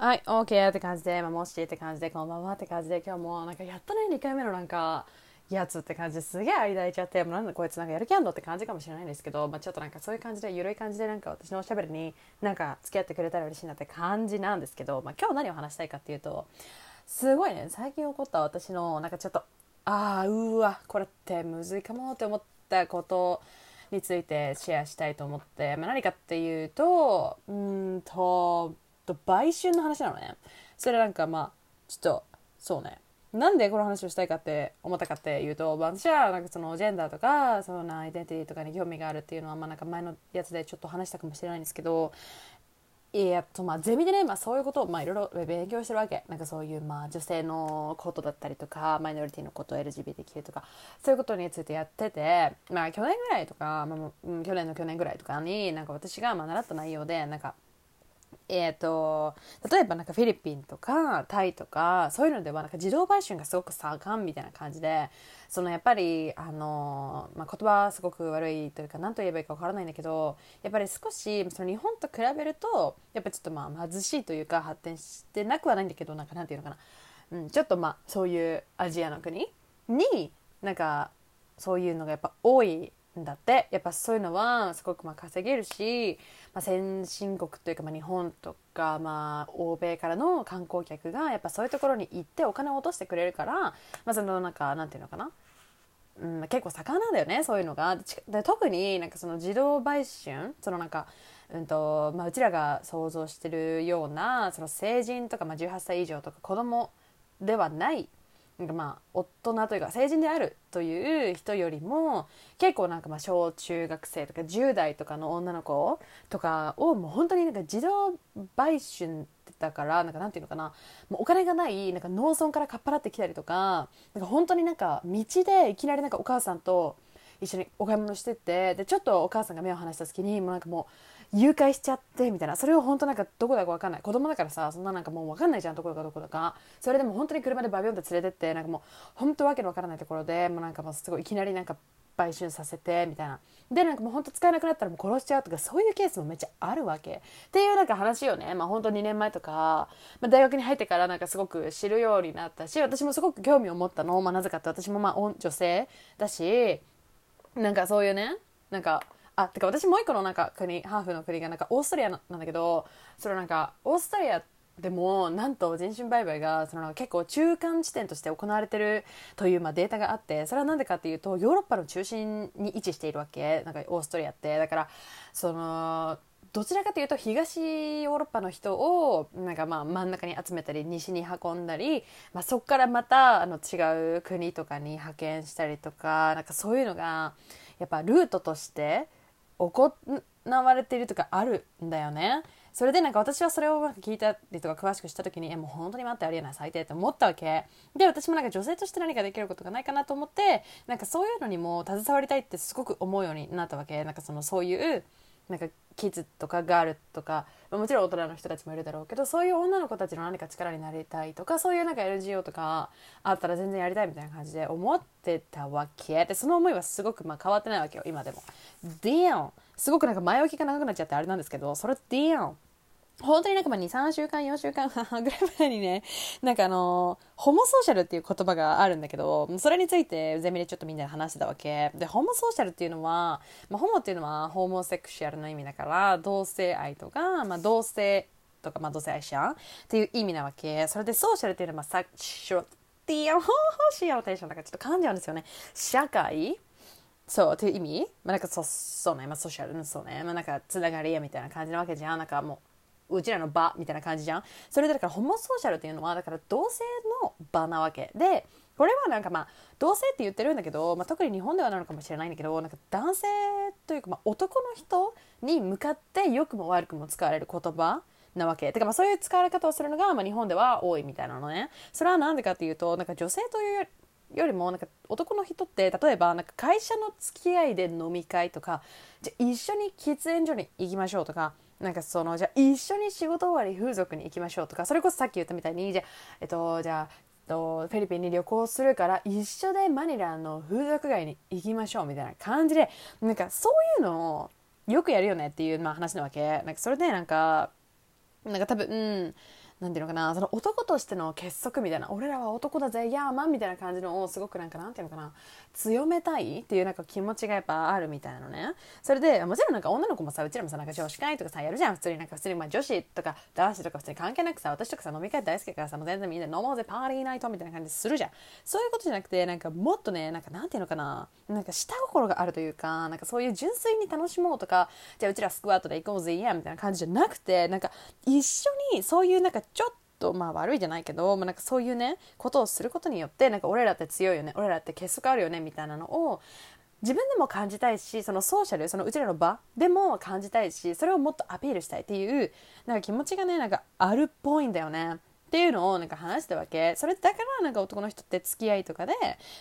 はい、OK って感じで、まあ、もしって感じで、こんばんはって感じで、今日もなんかやっとね、2回目のなんか、やつって感じですげえ間空いちゃって、もうなんだこいつなんかやる気あんのって感じかもしれないんですけど、まあ、ちょっとなんかそういう感じで、ゆるい感じでなんか私のおしゃべりになんか付き合ってくれたら嬉しいなって感じなんですけど、まあ、今日何を話したいかっていうと、すごいね、最近起こった私のなんかちょっと、ああ、うわ、これってむずいかもって思ったことについてシェアしたいと思って、まあ、何かっていうと、うんと、売春の話なのね。それなんかまあ、ちょっと、そうね。なんでこの話をしたいかって思ったかっていうと、私はなんかそのジェンダーとか、そのアイデンティティとかに興味があるっていうのは、まあなんか前のやつでちょっと話したかもしれないんですけど、えっとまあゼミでね、まあ、そういうことをまあいろいろ勉強してるわけなんかそういうまあ女性のことだったりとかマイノリティのこと LGBTQ とかそういうことについてやっててまあ去年ぐらいとか、まあ、去年の去年ぐらいとかになんか私がまあ習った内容でなんかえーと、例えばなんかフィリピンとかタイとかそういうのではなんか自動売春がすごく盛んみたいな感じでそのやっぱりあの、まあ、言葉はすごく悪いというか何と言えばいいか分からないんだけどやっぱり少しその日本と比べるとやっぱちょっとまあ貧しいというか発展してなくはないんだけどなんかなんていうのかな、うん、ちょっとまあそういうアジアの国になんかそういうのがやっぱ多いんだって。やっぱそういうのはすごくまあ稼げるし、まあ、先進国というかまあ日本とかまあ欧米からの観光客がやっぱそういうところに行ってお金を落としてくれるから、まあ、そのなんかなんていうのかな。うん、結構盛んなんだよねそういうのが。で特になんかその自動売春そのなんか、うんとまあ、うちらが想像してるようなその成人とか、まあ、18歳以上とか子供ではないまあ大人というか成人であるという人よりも結構なんかまあ小中学生とか10代とかの女の子とかをもう本当になんか自動売春だからなんかなんていうのかな。もうお金がないなんか農村からかっぱらってきたりとかなんか本当になんか道でいきなりなんかお母さんと一緒にお買い物しててでちょっとお母さんが目を離した時にもうなんかもう誘拐しちゃってみたいな。それを本当なんかどこだか分かんない。子供だからさそんななんかもう分かんないじゃん。どこだかどこだか。それでも本当に車でバビョンって連れてってなんかもう本当わけの分からないところでもうなんかもうすごいいきなりなんか売春させてみたいな。でなんかもう本当使えなくなったらもう殺しちゃうとかそういうケースもめっちゃあるわけ。っていうなんか話をね。まあ本当2年前とか、まあ、大学に入ってからなんかすごく知るようになったし私もすごく興味を持ったの、まあ、なぜかって私もまあ女性だしなんかそういうねなんかあてか私もう一個のなんか国ハーフの国がなんかオーストリアなんだけどそれなんかオーストリアでもなんと人身売買がその結構中間地点として行われてるというまあデータがあってそれは何でかっていうとヨーロッパの中心に位置しているわけなんかオーストリアって。だからそのどちらかというと東ヨーロッパの人をなんかまあ真ん中に集めたり西に運んだり、まあ、そこからまたあの違う国とかに派遣したりとかなんかそういうのがやっぱルートとして行われているとかあるんだよね。それでなんか私はそれを聞いたりとか詳しくした時にえもう本当に待ってありえない最低って思ったわけで私もなんか女性として何かできることがないかなと思ってなんかそういうのにも携わりたいってすごく思うようになったわけなんかそのそういうなんかキッズとかガールとかもちろん大人の人たちもいるだろうけどそういう女の子たちの何か力になりたいとかそういうなんか NGO とかあったら全然やりたいみたいな感じで思ってたわけ。でその思いはすごくまあ変わってないわけよ今でも。ディオン。すごくなんか前置きが長くなっちゃってあれなんですけどそれディオン。本当になんかまあ2、3週間、4週間 ぐらい前にね、なんかあのホモソーシャルっていう言葉があるんだけど、それについてゼミでちょっとみんなで話してたわけ。で、ホモソーシャルっていうのは、まあ、ホモっていうのはホモセクシャルの意味だから、同性愛とか、まあ、同性とか、まあ、同性愛者っていう意味なわけ。それでソーシャルっていうのは、まあ、サクシュティアホシアロテーションだかちょっと噛んじゃうんですよね。社会？そうっていう意味？まあなんかそそうね、まあソーシャル、そうね。まあなんかつながり？やみたいな感じなわけじゃん。なんかもううちらの場みたいな感じじゃんそれでだからホモソーシャルっていうのはだから同性の場なわけでこれはなんかまあ同性って言ってるんだけど、まあ、特に日本ではなのかもしれないんだけどなんか男性というかまあ男の人に向かって良くも悪くも使われる言葉なわけ。てかまあそういう使われ方をするのがまあ日本では多いみたいなのね。それは何でかっていうとなんか女性というよりもなんか男の人って例えばなんか会社の付き合いで飲み会とかじゃ一緒に喫煙所に行きましょうとかなんかそのじゃあ一緒に仕事終わり風俗に行きましょうとかそれこそさっき言ったみたいにじゃあえっとじゃとフィリピンに旅行するから一緒でマニラの風俗街に行きましょうみたいな感じでなんかそういうのをよくやるよねっていう、まあ、話なわけ。なんかそれでなんかなんか多分、うん、なんていうのかなその男としての結束みたいな俺らは男だぜヤーマンみたいな感じのをすごくなんかなんていうのかな強めたいっていうなんか気持ちがやっぱあるみたいなのね。それでもちろんなんか女の子もさうちらもさなんか女子会とかさやるじゃん普通に。なんか普通にまあ女子とか男子とか普通に関係なくさ私とかさ飲み会大好きだからさもう全然みんな飲もうぜパーティーナイトみたいな感じするじゃん。そういうことじゃなくてなんかもっとねなんかなんていうのかななんか下心があるというかなんかそういう純粋に楽しもうとかじゃあうちらスクワットで行こうぜいやみたいな感じじゃなくてなんか一緒にそういうなんかちょっとまあ悪いじゃないけど、まあ、なんかそういうねことをすることによってなんか俺らって強いよね俺らって結束あるよねみたいなのを自分でも感じたいしそのソーシャルそのうちらの場でも感じたいしそれをもっとアピールしたいっていうなんか気持ちがねなんかあるっぽいんだよね。っていうのをなんか話したわけそれだからなんか男の人って付き合いとかで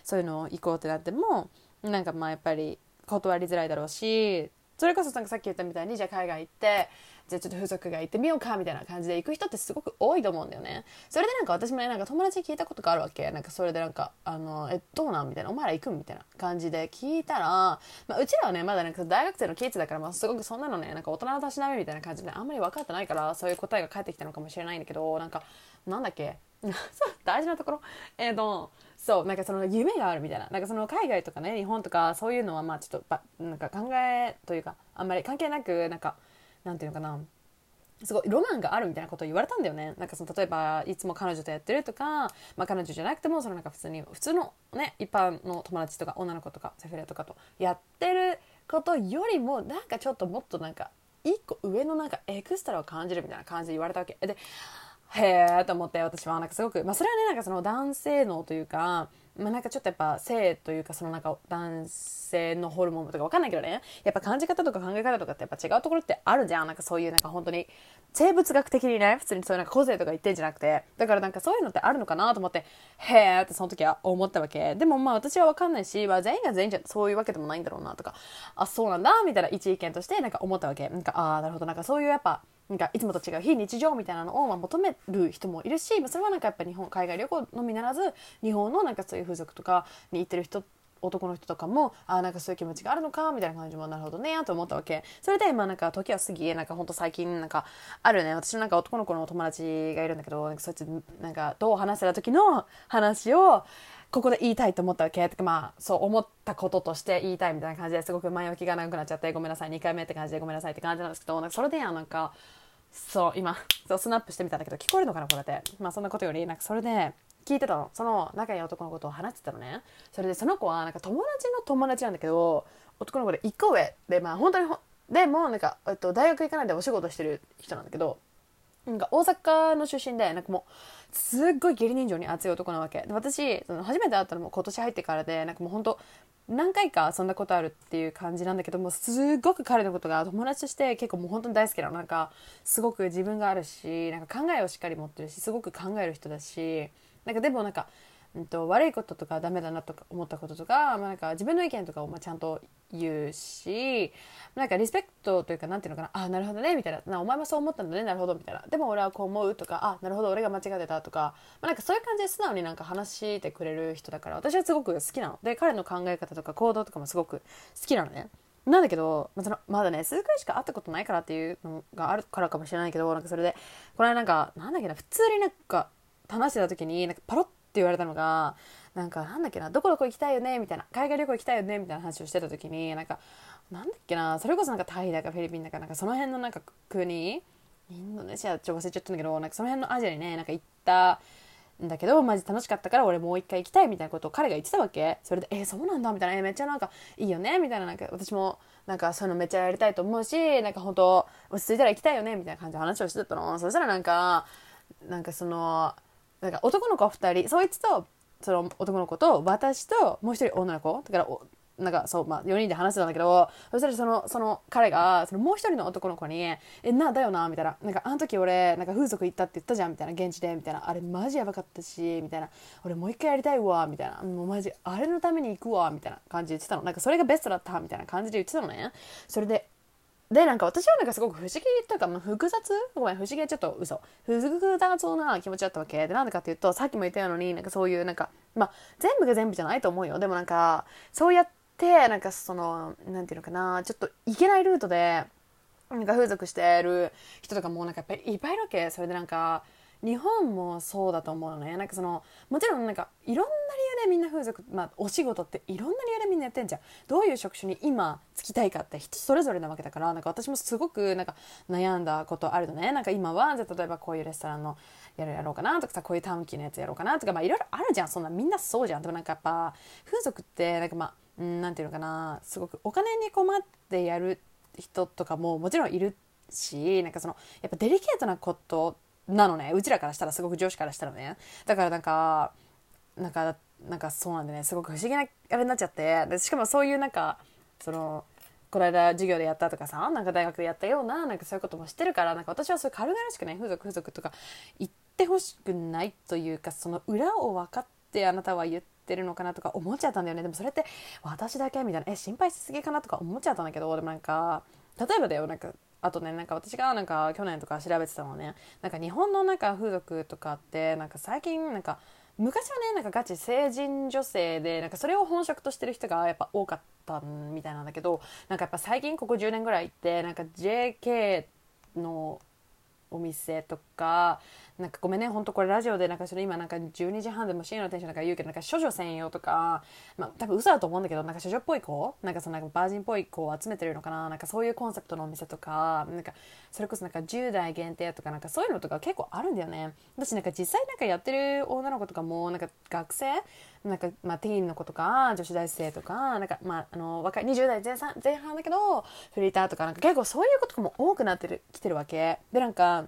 そういうのを行こうってなってもなんかまあやっぱり断りづらいだろうしそれこそなんかさっき言ったみたいにじゃあ海外行ってじゃあちょっと風俗が行ってみようかみたいな感じで行く人ってすごく多いと思うんだよね。それでなんか私もねなんか友達に聞いたことがあるわけ。なんかそれでなんかあのえどうなんみたいなお前ら行くみたいな感じで聞いたら、まあ、うちらはねまだなんか大学生のキッズだから、まあ、すごくそんなのねなんか大人のたしなみみたいな感じであんまり分かってないからそういう答えが返ってきたのかもしれないんだけどなんかなんだっけ？大事なところ？えっ、ー、とそうなんかその夢があるみたいな。なんかその海外とかね日本とかそういうのはまあちょっとなんか考えというかあんまり関係なくなんかなんていうのかな。すごいロマンがあるみたいなことを言われたんだよね。なんかその例えばいつも彼女とやってるとか、まあ、彼女じゃなくてもそのなんか普通に普通のね一般の友達とか女の子とかセフレとかとやってることよりもなんかちょっともっとなんか一個上のなんかエクストラを感じるみたいな感じで言われたわけ。でへえと思って私はなんかすごく、まあ、それはねなんかその男性脳というかまあ、なんかちょっとやっぱ性というかそのなんか男性のホルモンとかわかんないけどね。やっぱ感じ方とか考え方とかってやっぱ違うところってあるじゃん。なんかそういうなんか本当に生物学的にね普通にそういうなんか個性とか言ってんじゃなくて。だからなんかそういうのってあるのかなと思ってへえってその時は思ったわけ。でもまあ私はわかんないし、まあ、全員が全員じゃそういうわけでもないんだろうなとかあそうなんだみたいな一意見としてなんか思ったわけ。なんかああなるほど。なんかそういうやっぱなんかいつもと違う非日常みたいなのをま求める人もいるし、まあ、それはなんかやっぱ日本海外旅行のみならず日本のなんかそういう風俗とかに行ってる人男の人とかもあなんかそういう気持ちがあるのかみたいな感じもなるほどねと思ったわけ。それでまあなんか時は過ぎなんかほんと最近なんかあるね私のなんか男の子の友達がいるんだけどなんかそいつなんかどう話せた時の話をここで言いたいと思ったわけ。とかまあそう思ったこととして言いたいみたいな感じですごく前置きが長くなっちゃってごめんなさい2回目って感じでごめんなさいって感じなんですけどなんかそれでやなんかそう今そうスナップしてみたんだけど聞こえるのかなこれって。まあそんなことよりなんかそれで聞いてたの。その仲いい男のことを話してたのね。それでその子はなんか友達の友達なんだけど男の子で1個上でまあ本当にでもなんか、えっと、大学行かないでお仕事してる人なんだけどなんか大阪の出身でなんかもうすっごい義理人情に熱い男なわけ。で私その初めて会ったのも今年入ってからでなんかもう本当何回か遊んだことあるっていう感じなんだけどもすごく彼のことが友達として結構もう本当に大好きなの。なんかすごく自分があるしなんか考えをしっかり持ってるしすごく考える人だしなんかでもなんかうんと、悪いこととかダメだなとか思ったこととか,、まあ、なんか自分の意見とかをまあちゃんと言うしなんかリスペクトというかなんていうのかなあなるほどねみたいな。なお前もそう思ったんだねなるほどみたいな。でも俺はこう思うとかあなるほど俺が間違ってたとか、まあ、なんかそういう感じで素直になんか話してくれる人だから私はすごく好きなの。で彼の考え方とか行動とかもすごく好きなのね。なんだけど、まあ、そのまだね数回しか会ったことないからっていうのがあるからかもしれないけどなんかそれでこれなんかなんだっけな普通になんか話してた時になんかパロッ言われたのがなんかなんだっけなどこどこ行きたいよねみたいな海外旅行行きたいよねみたいな話をしてた時になんかなんだっけなそれこそなんかタイだかフィリピンだかなんかその辺のなんか国インドネシアちょっと忘れちゃったんだけどなんかその辺のアジアにねなんか行ったんだけどマジ楽しかったから俺もう一回行きたいみたいなことを彼が言ってたわけ。それで「えー、そうなんだ」みたいな「えー、めっちゃなんかいいよね」みたいななんか私もなんかそういうのめっちゃやりたいと思うしなんか本当落ち着いたら行きたいよねみたいな感じで話をしてたの。そしたらなんかなんかそのなんか男の子2人そいつとその男の子と私ともう一人女の子。だからなんかそう、まあ、4人で話してたんだけどそしたらそのその彼がそのもう一人の男の子に「えなだよな」みたいな「なんかあの時俺なんか風俗行ったって言ったじゃん」みたいな。現地でみたいな「あれマジやばかったし」みたいな「俺もう一回やりたいわ」みたいな「もうマジあれのために行くわ」みたいな感じで言ってたの。なんかそれがベストだったみたいな感じで言ってたのね。それででなんか私はなんかすごく不思議というか、まあ、複雑？ごめん不思議はちょっと嘘。複雑な気持ちだったわけでなんでかっていうとさっきも言ったようになんかそういうなんかまあ全部が全部じゃないと思うよ。でもなんかそうやってなんかそのなんていうのかなちょっといけないルートでなんか風俗してる人とかもなんかやっぱりいっぱいいるわけ。それでなんか日本もそうだと思うのね。なんかそのもちろんなんかいろんな理由でみんな風俗、まあ、お仕事っていろんな理由でみんなやってんじゃん。どういう職種に今就きたいかって人それぞれなわけだからなんか私もすごくなんか悩んだことあるのね。なんか今はじゃ例えばこういうレストランのやるやろうかなとかさこういう短期のやつやろうかなとかまあいろいろあるじゃん。そんなみんなそうじゃん。でもなんかやっぱ風俗ってなんかまあうんなんていうのかな。すごくお金に困ってやる人とかももちろんいるしなんかそのやっぱデリケートなことってなのね。うちらからしたらすごく上司からしたらね。だからなんかなんかなんかそうなんでね。すごく不思議なあれになっちゃって。でしかもそういうなんかそのこの間授業でやったとかさなんか大学でやったようななんかそういうことも知ってるからなんか私はそういう軽々しくね風俗風俗とか言ってほしくないというかその裏を分かってあなたは言ってるのかなとか思っちゃったんだよね。でもそれって私だけみたいな。え心配しすぎかなとか思っちゃったんだけどでもなんか例えばだよなんかあとねなんか私がなんか去年とか調べてたのはねなんか日本のなんか風俗とかってなんか最近なんか昔はねなんかガチ成人女性でなんかそれを本職としてる人がやっぱ多かったみたいなんだけどなんかやっぱ最近ここ10年ぐらいってなんか JK のお店とかなんかごめんね本当これラジオでなんかそれ今なんか12時半でも深夜のテンションなんか言うけどなんか処女専用とかまあ多分嘘だと思うんだけどなんか処女っぽい子なんかそのなんかバージンっぽい子を集めてるのかななんかそういうコンセプトのお店とかなんかそれこそなんか10代限定とかなんかそういうのとか結構あるんだよね。私なんか実際なんかやってる女の子とかもなんか学生なんかまあティーンの子とか女子大生とかなんかまああの若い20代前半前半だけどフリーターとかなんか結構そういうことも多くなってるきてるわけ。でなんか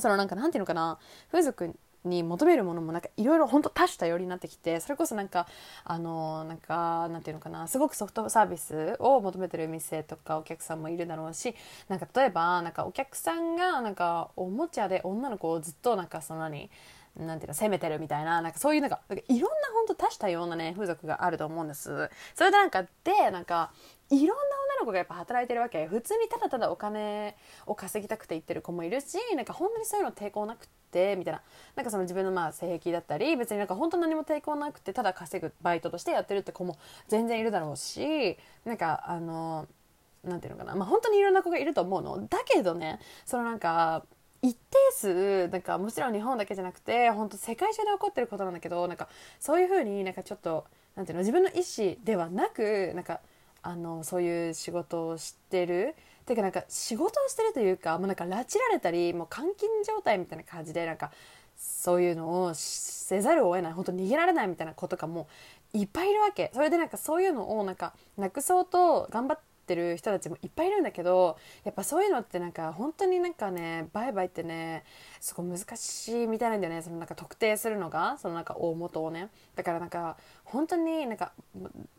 そのなんかなんていうのかな風俗に求めるものもなんかいろいろ本当多種多様になってきてそれこそなんかあのなんかなんていうのかなすごくソフトサービスを求めてる店とかお客さんもいるだろうしなんか例えばなんかお客さんがなんかおもちゃで女の子をずっとなんかその何なんていうの攻めてるみたいななんかそういうなんかいろんな本当多種多様なね風俗があると思うんです。それでなんかでなんかいろんな女の子がやっぱ働いてるわけ。普通にただただお金を稼ぎたくて行ってる子もいるしなんか本当にそういうの抵抗なくてみたいな。なんかその自分のまあ性癖だったり別になんか本当何も抵抗なくてただ稼ぐバイトとしてやってるって子も全然いるだろうしなんかあのなんていうのかな。まあ本当にいろんな子がいると思うの。だけどねそのなんか一定数なんかもちろん日本だけじゃなくて本当世界中で起こってることなんだけどなんかそういうふうになんかちょっとなんていうの自分の意思ではなくなんかあのそういう仕事をしてる。ていうかなんか仕事をしてるというかもうなんか拉致られたりもう監禁状態みたいな感じでなんかそういうのをせざるを得ない。本当逃げられないみたいな子とかもいっぱいいるわけ。それでなんかそういうのをなんかなくそうと頑張っててる人たちもいっぱいいるんだけどやっぱそういうのってなんか本当になんかねバイバイってねすごい難しいみたいなんだよね。そのなんか特定するのがそのなんか大元をね。だからなんか本当になんか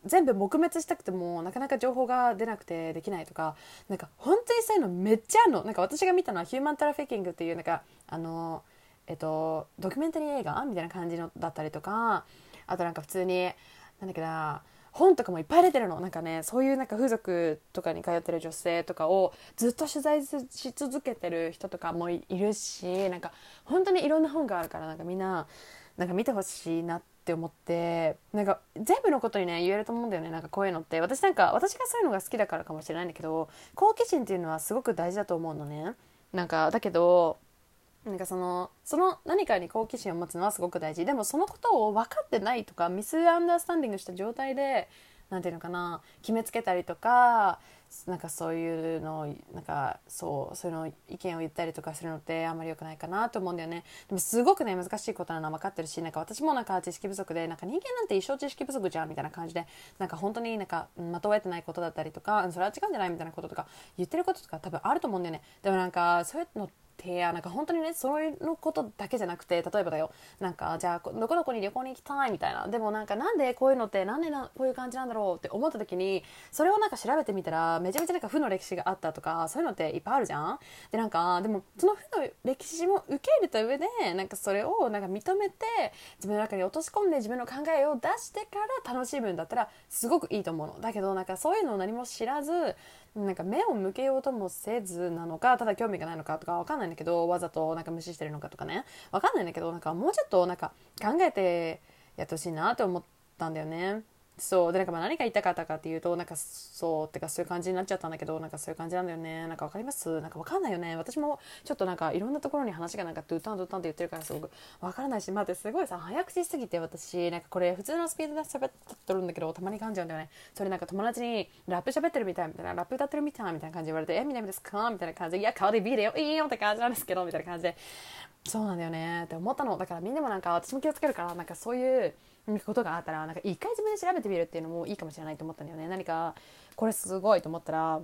全部撲滅したくてもなかなか情報が出なくてできないとかなんか本当にそういうのめっちゃあるの。なんか私が見たのはヒューマントラフィキングっていうなんかあのえっとドキュメンタリー映画みたいな感じのだったりとかあとなんか普通になんだっけな本とかもいっぱい出てるの。なんかねそういうなんか風俗とかに通ってる女性とかをずっと取材し続けてる人とかもいるしなんか本当にいろんな本があるからなんかみんななんか見てほしいなって思ってなんか全部のことにね言えると思うんだよねなんかこういうのって。私なんか私がそういうのが好きだからかもしれないんだけど好奇心っていうのはすごく大事だと思うのね。なんかだけどなんかそのその何かに好奇心を持つのはすごく大事。でもそのことを分かってないとかミスアンダースタンディングした状態で何て言うのかな決めつけたりとかなんかそういうのをなんかそうそういうの意見を言ったりとかするのってあんまり良くないかなと思うんだよね。でもすごくね難しいことなのは分かってるしなんか私もなんか知識不足でなんか人間なんて一生知識不足じゃんみたいな感じでなんか本当になんかまとえてないことだったりとかそれは違うんじゃないみたいなこととか言ってることとか多分あると思うんだよね。でもなんかそういうの提案なんか本当にねそういうことだけじゃなくて例えばだよ。なんかじゃあどこどこに旅行に行きたいみたいな。でもなんかなんでこういうのってなんでなこういう感じなんだろうって思った時にそれをなんか調べてみたらめちゃめちゃなんか負の歴史があったとかそういうのっていっぱいあるじゃん。でなんかでもその負の歴史も受け入れた上でなんかそれをなんか認めて自分の中に落とし込んで自分の考えを出してから楽しむんだったらすごくいいと思うの。だけどなんかそういうのを何も知らずなんか目を向けようともせずなのかただ興味がないのかとかわかんないんだけどわざとなんか無視してるのかとかね。わかんないんだけどなんかもうちょっとなんか考えてやってほしいなって思ったんだよね。そう。でなんかまあ何が言いたかったかっていうとなんかそうってかそういう感じになっちゃったんだけどなんかそういう感じなんだよね。なんかわかります？なんかわかんないよね。私もちょっとなんかいろんなところに話がなんかドゥタンドゥタンって言ってるからすごくわからないし待ってすごいさ早口すぎて私なんかこれ普通のスピードで喋ってるんだけどたまに噛んじゃうんだよね。それなんか友達にラップ喋ってるみたいみたいなラップ歌ってるみたいみたいな感じ言われてえみなですか？みたいな感じいや顔でビデオいいよって感じなんですけどみたいな感じで。そうなんだよね。って思ったの。だからみんなもなんか私も気をつけるからなんかそういうことがあったらなんか一回自分で調べてみるっていうのもいいかもしれないと思ったんだよね。何かこれすごいと思ったら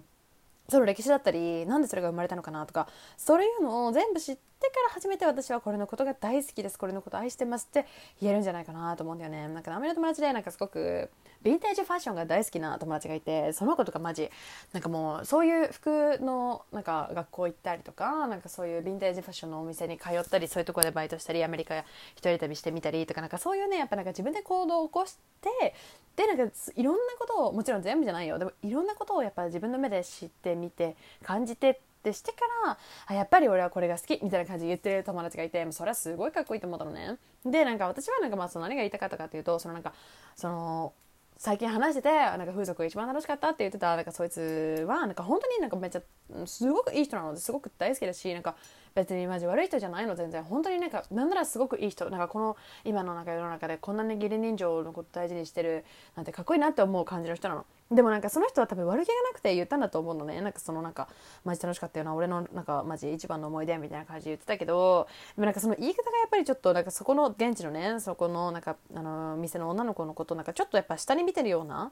その歴史だったりなんでそれが生まれたのかなとかそういうのを全部知ってから初めて私はこれのことが大好きです。これのこと愛してますって言えるんじゃないかなと思うんだよね。なんかアメの友達でなんかすごくヴィンテージファッションが大好きな友達がいてその子とかマジなんかもうそういう服のなんか学校行ったりとかなんかそういうヴィンテージファッションのお店に通ったりそういうとこでバイトしたりアメリカ一人旅してみたりとかなんかそういうねやっぱなんか自分で行動を起こしてでなんかいろんなことをもちろん全部じゃないよ。でもいろんなことをやっぱ自分の目で知ってみて感じてってしてからあやっぱり俺はこれが好きみたいな感じで言ってる友達がいてそれはすごいかっこいいと思ったのね。でなんか私はなんかまあその何が言いたかったかっていうとそのなんかその最近話しててなんか風俗が一番楽しかったって言ってたなんかそいつはなんか本当になんかめっちゃすごくいい人なのですごく大好きだしなんか別にマジ悪い人じゃないの全然。本当になんかなんならすごくいい人。なんかこの今のなんか世の中でこんなに義理人情のこと大事にしてるなんてかっこいいなって思う感じの人なの。でもなんかその人は多分悪気がなくて言ったんだと思うのね。なんかそのなんかマジ楽しかったよな俺のなんかマジ一番の思い出みたいな感じで言ってたけど。でもなんかその言い方がやっぱりちょっとなんかそこの現地のねそこのなんかあの店の女の子のことなんかちょっとやっぱ下に見てるような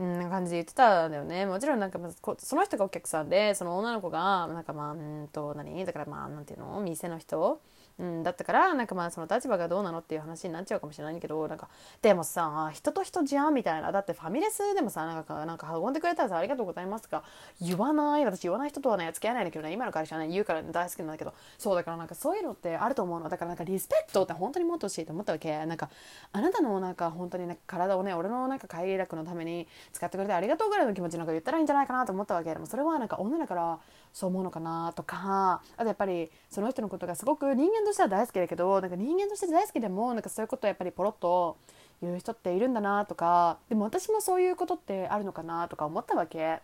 うん、感じで言ってたんだよね。もちろんなんかその人がお客さんでその女の子がなんかまあうんと何？だからまあなんていうの？店の人うん、だったからなんかまあその立場がどうなのっていう話になっちゃうかもしれないけどなんかでもさ人と人じゃんみたいなだってファミレスでもさなんかなんか運んでくれたらさありがとうございますか言わない。私言わない人とはね付き合えないんだけどね今の会社はね言うから、大好きなんだけどそうだからなんかそういうのってあると思うの。だからなんかリスペクトって本当に持ってほしいと思ったわけ。なんかあなたのなんか本当にね体をね俺のなんか快楽のために使ってくれてありがとうぐらいの気持ちなんか言ったらいいんじゃないかなと思ったわけ。でもそれはなんか女だからそう思うのかなとかあとやっぱりその人のことがすごく人間としては大好きだけどなんか人間として大好きでもなんかそういうことをやっぱりポロッと言う人っているんだなとかでも私もそういうことってあるのかなとか思ったわけ。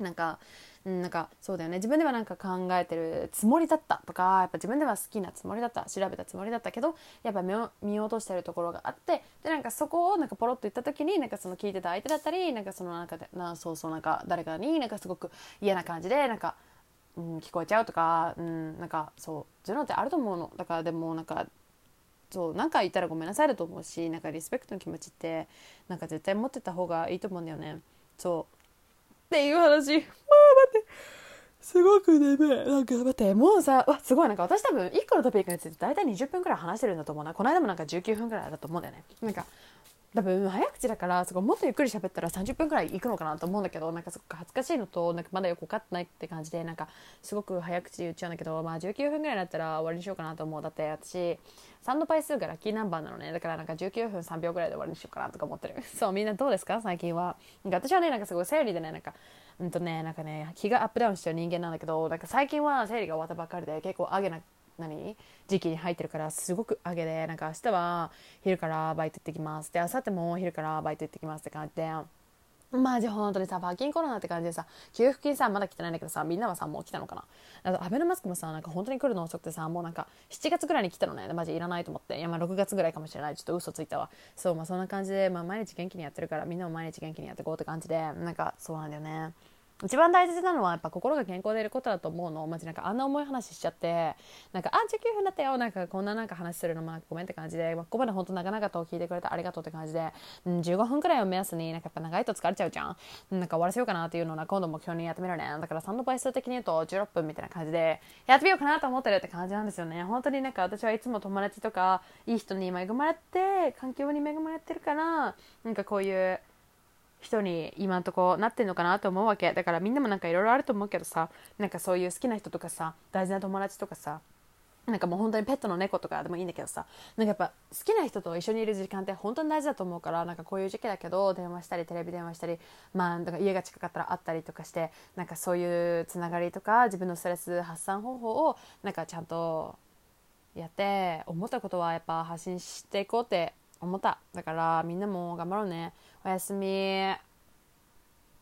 なんかなんかそうだよね。自分ではなんか考えてるつもりだったとかやっぱ自分では好きなつもりだった調べたつもりだったけどやっぱ見見落としてるところがあってでなんかそこをなんかポロッと言った時になんかその聞いてた相手だったりなんかその中でなそうそうなんか誰かになんかすごく嫌な感じでなんかうん、聞こえちゃうとか、うん、なんかそうそういうのってあると思うの。だからでもなんかそう何か言ったらごめんなさいだと思うしなんかリスペクトの気持ちってなんか絶対持ってた方がいいと思うんだよね。そう。っていう話。まあ待って。すごく眠いなんか待ってもうさわすごい。なんか私多分1個のトピックについて大体20分くらい話してるんだと思うな。この間もなんか19分くらいだと思うんだよね。なんか多分早口だからそこもっとゆっくり喋ったら30分くらい行くのかなと思うんだけどなんかすごく恥ずかしいのとなんかまだよく分かってないって感じでなんかすごく早口言っちゃうんだけどまあ19分ぐらいだったら終わりにしようかなと思うだって私3の倍数がラッキーナンバーなのね。だからなんか19分3秒ぐらいで終わりにしようかなとか思ってる。そうみんなどうですか？最近は。なんか私はねなんかすごい生理でねなんかうんとねなんかね気がアップダウンしちゃう人間なんだけどなんか最近は生理が終わったばっかりで結構上げな何？時期に入ってるからすごく上げでなんか明日は昼からバイト行ってきますで明後日も昼からバイト行ってきますって感じでマジ本当にさ、パーキンコロナって感じでさ、給付金さ、まだ来てないんだけどさ、みんなはさ、もう来たのかな？あと、アベノマスクもさ、なんか本当に来るの遅くてさ、もうなんか、7月ぐらいに来たのね。マジいらないと思って。いや、まあ6月ぐらいかもしれない。ちょっと嘘ついたわ。そう、まあそんな感じで、まあ毎日元気にやってるから、みんなも毎日元気にやっていこうって感じで、なんか、そうなんだよね。一番大切なのはやっぱ心が健康でいることだと思うの。マジなんかあんな重い話しちゃってなんかあ19分だったよなんかこんななんか話するのもごめんって感じで、まあ、ここまで本当長々と聞いてくれてありがとうって感じで、うん、15分くらいを目安になんかやっぱ長いと疲れちゃうじゃん。なんか終わらせようかなっていうのを今度目標にやってみるね。だから3の倍数的に言うと16分みたいな感じでやってみようかなと思ってるって感じなんですよね。本当になんか私はいつも友達とかいい人に恵まれて環境に恵まれてるからなんかこういう人に今んとこなってんのかなと思うわけ。だからみんなもなんかいろいろあると思うけどさなんかそういう好きな人とかさ大事な友達とかさなんかもう本当にペットの猫とかでもいいんだけどさなんかやっぱ好きな人と一緒にいる時間って本当に大事だと思うからなんかこういう時期だけど電話したりテレビ電話したりまあだか家が近かったら会ったりとかしてなんかそういうつながりとか自分のストレス発散方法をなんかちゃんとやって思ったことはやっぱ発信していこうって思った。だからみんなも頑張ろうね。おやすみ